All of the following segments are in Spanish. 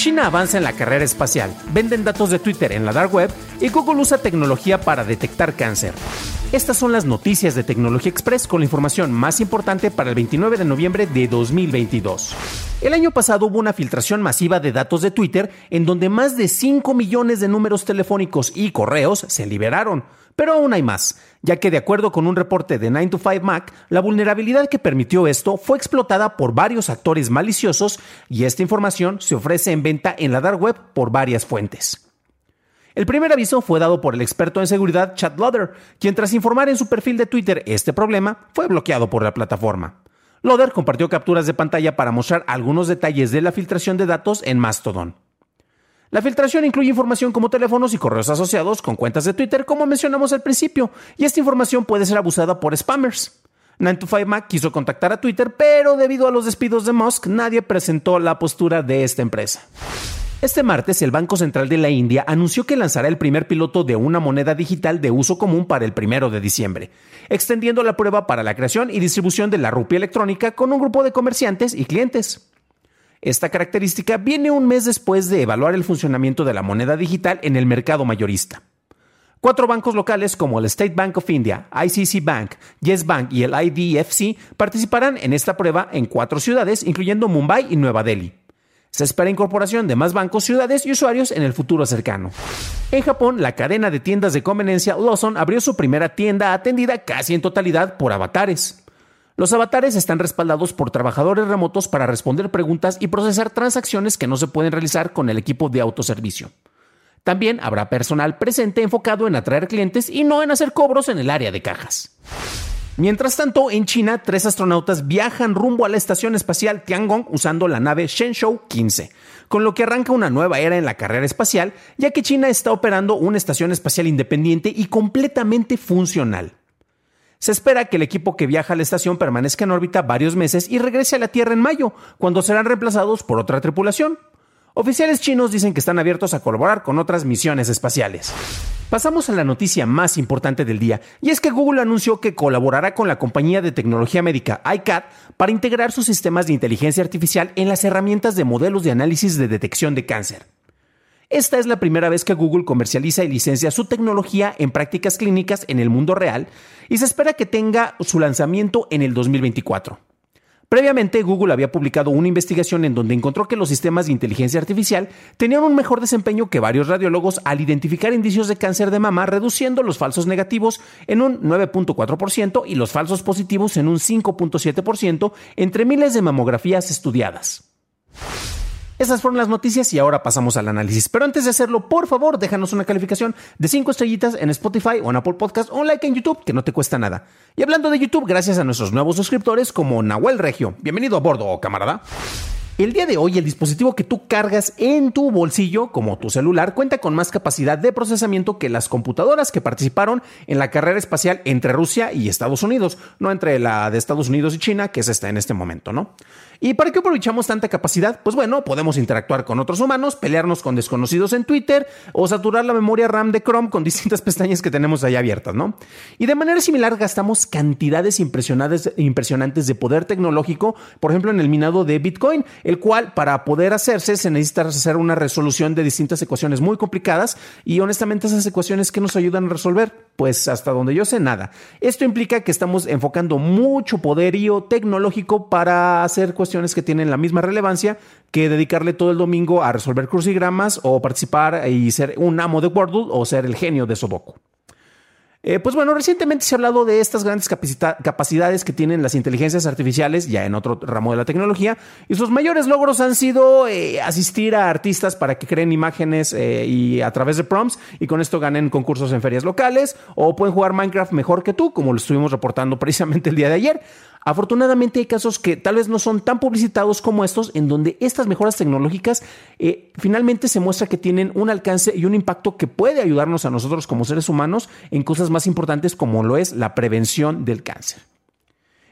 China avanza en la carrera espacial, venden datos de Twitter en la dark web y Google usa tecnología para detectar cáncer. Estas son las noticias de Tecnología Express con la información más importante para el 29 de noviembre de 2022. El año pasado hubo una filtración masiva de datos de Twitter en donde más de 5 millones de números telefónicos y correos se liberaron. Pero aún hay más, ya que de acuerdo con un reporte de 9 to 5 Mac, la vulnerabilidad que permitió esto fue explotada por varios actores maliciosos y esta información se ofrece en venta en la dark web por varias fuentes. El primer aviso fue dado por el experto en seguridad Chad Loder, quien tras informar en su perfil de Twitter este problema, fue bloqueado por la plataforma. Loder compartió capturas de pantalla para mostrar algunos detalles de la filtración de datos en Mastodon. La filtración incluye información como teléfonos y correos asociados con cuentas de Twitter, como mencionamos al principio, y esta información puede ser abusada por spammers. 9to5Mac quiso contactar a Twitter, pero debido a los despidos de Musk, nadie presentó la postura de esta empresa. Este martes, el Banco Central de la India anunció que lanzará el primer piloto de una moneda digital de uso común para el primero de diciembre, extendiendo la prueba para la creación y distribución de la rupia electrónica con un grupo de comerciantes y clientes. Esta característica viene un mes después de evaluar el funcionamiento de la moneda digital en el mercado mayorista. Cuatro bancos locales como el State Bank of India, ICC Bank, Yes Bank y el IDFC participarán en esta prueba en cuatro ciudades, incluyendo Mumbai y Nueva Delhi. Se espera incorporación de más bancos, ciudades y usuarios en el futuro cercano. En Japón, la cadena de tiendas de conveniencia Lawson abrió su primera tienda atendida casi en totalidad por avatares. Los avatares están respaldados por trabajadores remotos para responder preguntas y procesar transacciones que no se pueden realizar con el equipo de autoservicio. También habrá personal presente enfocado en atraer clientes y no en hacer cobros en el área de cajas. Mientras tanto, en China, tres astronautas viajan rumbo a la estación espacial Tiangong usando la nave Shenzhou 15, con lo que arranca una nueva era en la carrera espacial, ya que China está operando una estación espacial independiente y completamente funcional. Se espera que el equipo que viaja a la estación permanezca en órbita varios meses y regrese a la Tierra en mayo, cuando serán reemplazados por otra tripulación. Oficiales chinos dicen que están abiertos a colaborar con otras misiones espaciales. Pasamos a la noticia más importante del día, y es que Google anunció que colaborará con la compañía de tecnología médica iCAD para integrar sus sistemas de inteligencia artificial en las herramientas de modelos de análisis de detección de cáncer. Esta es la primera vez que Google comercializa y licencia su tecnología en prácticas clínicas en el mundo real y se espera que tenga su lanzamiento en el 2024. Previamente, Google había publicado una investigación en donde encontró que los sistemas de inteligencia artificial tenían un mejor desempeño que varios radiólogos al identificar indicios de cáncer de mama, reduciendo los falsos negativos en un 9.4% y los falsos positivos en un 5.7% entre miles de mamografías estudiadas. Esas fueron las noticias y ahora pasamos al análisis. Pero antes de hacerlo, por favor, déjanos una calificación de 5 estrellitas en Spotify o en Apple Podcast o un like en YouTube, que no te cuesta nada. Y hablando de YouTube, gracias a nuestros nuevos suscriptores como Nahuel Regio. Bienvenido a bordo, camarada. El día de hoy el dispositivo que tú cargas en tu bolsillo, como tu celular, cuenta con más capacidad de procesamiento que las computadoras que participaron en la carrera espacial entre Rusia y Estados Unidos, no entre la de Estados Unidos y China, que es esta en este momento, ¿no? ¿Y para qué aprovechamos tanta capacidad? Pues bueno, podemos interactuar con otros humanos, pelearnos con desconocidos en Twitter o saturar la memoria RAM de Chrome con distintas pestañas que tenemos ahí abiertas, ¿no? Y de manera similar gastamos cantidades impresionantes de poder tecnológico, por ejemplo en el minado de Bitcoin, el cual para poder hacerse se necesita hacer una resolución de distintas ecuaciones muy complicadas y honestamente esas ecuaciones que nos ayudan a resolver, pues hasta donde yo sé nada. Esto implica que estamos enfocando mucho poderío tecnológico para hacer cuestiones que tienen la misma relevancia que dedicarle todo el domingo a resolver crucigramas o participar y ser un amo de Wordle o ser el genio de Soboku. Eh, pues bueno, recientemente se ha hablado de estas grandes capacidades que tienen las inteligencias artificiales, ya en otro ramo de la tecnología, y sus mayores logros han sido eh, asistir a artistas para que creen imágenes eh, y a través de prompts, y con esto ganen concursos en ferias locales, o pueden jugar Minecraft mejor que tú, como lo estuvimos reportando precisamente el día de ayer. Afortunadamente hay casos que tal vez no son tan publicitados como estos, en donde estas mejoras tecnológicas eh, finalmente se muestra que tienen un alcance y un impacto que puede ayudarnos a nosotros como seres humanos en cosas más importantes como lo es la prevención del cáncer.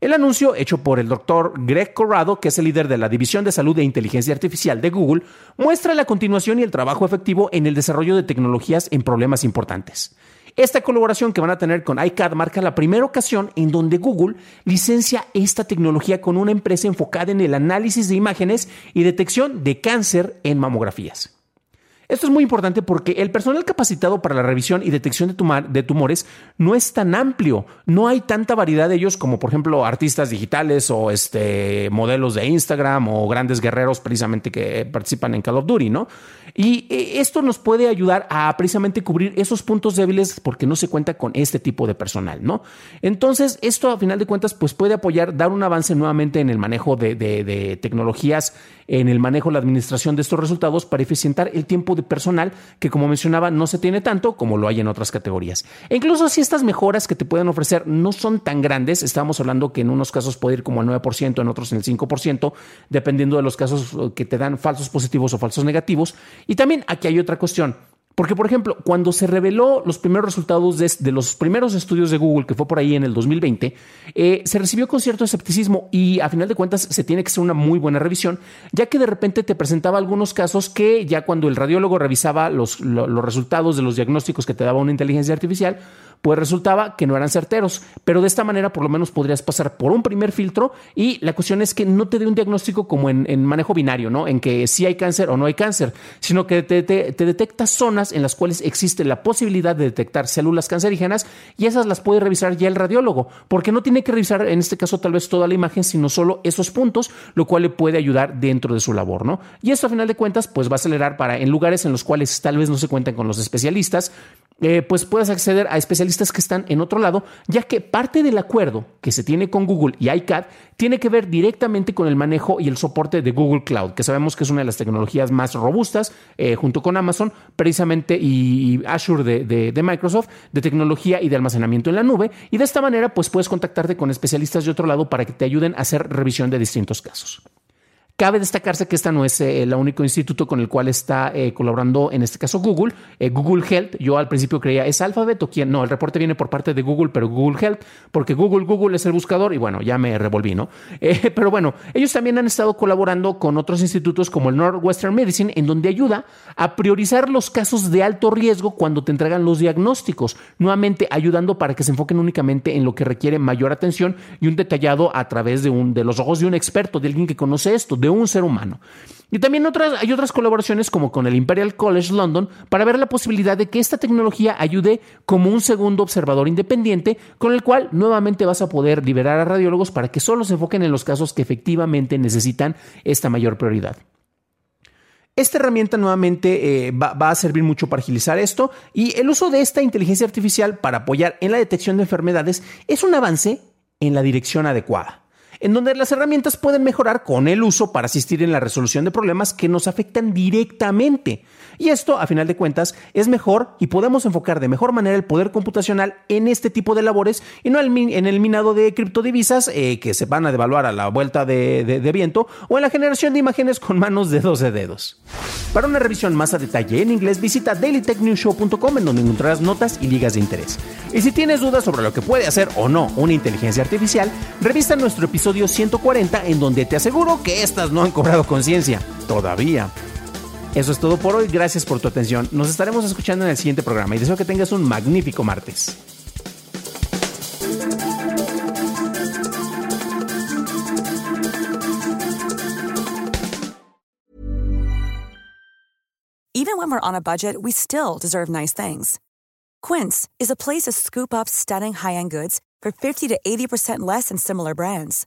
El anuncio, hecho por el doctor Greg Corrado, que es el líder de la División de Salud e Inteligencia Artificial de Google, muestra la continuación y el trabajo efectivo en el desarrollo de tecnologías en problemas importantes. Esta colaboración que van a tener con iCAD marca la primera ocasión en donde Google licencia esta tecnología con una empresa enfocada en el análisis de imágenes y detección de cáncer en mamografías. Esto es muy importante porque el personal capacitado para la revisión y detección de, tumores no es tan amplio. No hay tanta variedad de ellos como, por ejemplo, artistas digitales o este, modelos de Instagram o grandes guerreros precisamente que participan en Call of Duty, ¿no? Y eh, esto nos puede ayudar a precisamente cubrir esos puntos débiles porque no se cuenta con este tipo de personal, ¿no? Entonces, esto a final de cuentas, pues puede apoyar, dar un avance nuevamente en el manejo de, de tecnologías, en el manejo, la administración de estos resultados para eficientar el tiempo de personal que, como mencionaba, no se tiene tanto como lo hay en otras categorías. E incluso si estas mejoras que te pueden ofrecer no son tan grandes, estamos hablando que en unos casos puede ir como al 9%, en otros en el 5%, dependiendo de los casos que te dan falsos positivos o falsos negativos. Y también aquí hay otra cuestión. Porque, por ejemplo, cuando se reveló los primeros resultados de, los primeros estudios de Google, que fue por ahí en el 2020, eh, se recibió con cierto escepticismo y a final de cuentas se tiene que hacer una muy buena revisión, ya que de repente te presentaba algunos casos que ya cuando el radiólogo revisaba los, los resultados de los diagnósticos que te daba una inteligencia artificial, pues resultaba que no eran certeros. Pero de esta manera por lo menos podrías pasar por un primer filtro y la cuestión es que no te dé un diagnóstico como en, manejo binario, ¿no? En que sí hay cáncer o no hay cáncer, sino que te, te, detecta zonas en las cuales existe la posibilidad de detectar células cancerígenas y esas las puede revisar ya el radiólogo, porque no tiene que revisar en este caso tal vez toda la imagen, sino solo esos puntos, lo cual le puede ayudar dentro de su labor, ¿no? Y esto a final de cuentas pues va a acelerar para en lugares en los cuales tal vez no se cuenten con los especialistas, eh, pues puedas acceder a especialistas que están en otro lado, ya que parte del acuerdo que se tiene con Google y iCAD tiene que ver directamente con el manejo y el soporte de Google Cloud, que sabemos que es una de las tecnologías más robustas, eh, junto con Amazon, precisamente, y, Azure de, de, Microsoft, de tecnología y de almacenamiento en la nube. Y de esta manera, pues puedes contactarte con especialistas de otro lado para que te ayuden a hacer revisión de distintos casos. Cabe destacarse que esta no es eh, el único instituto con el cual está eh, colaborando, en este caso Google. Eh, Google Health, yo al principio creía, ¿es Alphabet o quién? No, el reporte viene por parte de Google, pero Google Health, porque Google, Google es el buscador y bueno, ya me revolví, ¿no? pero bueno, ellos también han estado colaborando con otros institutos como el Northwestern Medicine, en donde ayuda a priorizar los casos de alto riesgo cuando te entregan los diagnósticos, nuevamente ayudando para que se enfoquen únicamente en lo que requiere mayor atención y un detallado a través de, un, de los ojos de un experto, de alguien que conoce esto, de un ser humano. Y también hay otras colaboraciones como con el Imperial College London para ver la posibilidad de que esta tecnología ayude como un segundo observador independiente con el cual nuevamente vas a poder liberar a radiólogos para que solo se enfoquen en los casos que efectivamente necesitan esta mayor prioridad. Esta herramienta nuevamente eh, va, va, a servir mucho para agilizar esto y el uso de esta inteligencia artificial para apoyar en la detección de enfermedades es un avance en la dirección adecuada en donde las herramientas pueden mejorar con el uso para asistir en la resolución de problemas que nos afectan directamente. Y esto, a final de cuentas, es mejor y podemos enfocar de mejor manera el poder computacional en este tipo de labores y no en el minado de criptodivisas eh, que se van a devaluar a la vuelta de, viento o en la generación de imágenes con manos de 12 dedos. Para una revisión más a detalle en inglés, visita dailytechnewshow.com en donde encontrarás notas y ligas de interés. Y si tienes dudas sobre lo que puede hacer o no una inteligencia artificial, revisa nuestro episodio 140 en donde te aseguro que estas no han cobrado conciencia. Todavía. Eso es todo por hoy. Gracias por tu atención. Nos estaremos escuchando en el siguiente programa y deseo que tengas un magnífico martes. Even when we're on a budget, we still deserve nice things. Quince is a place to scoop up stunning high-end goods for 50 to 80% less than similar brands.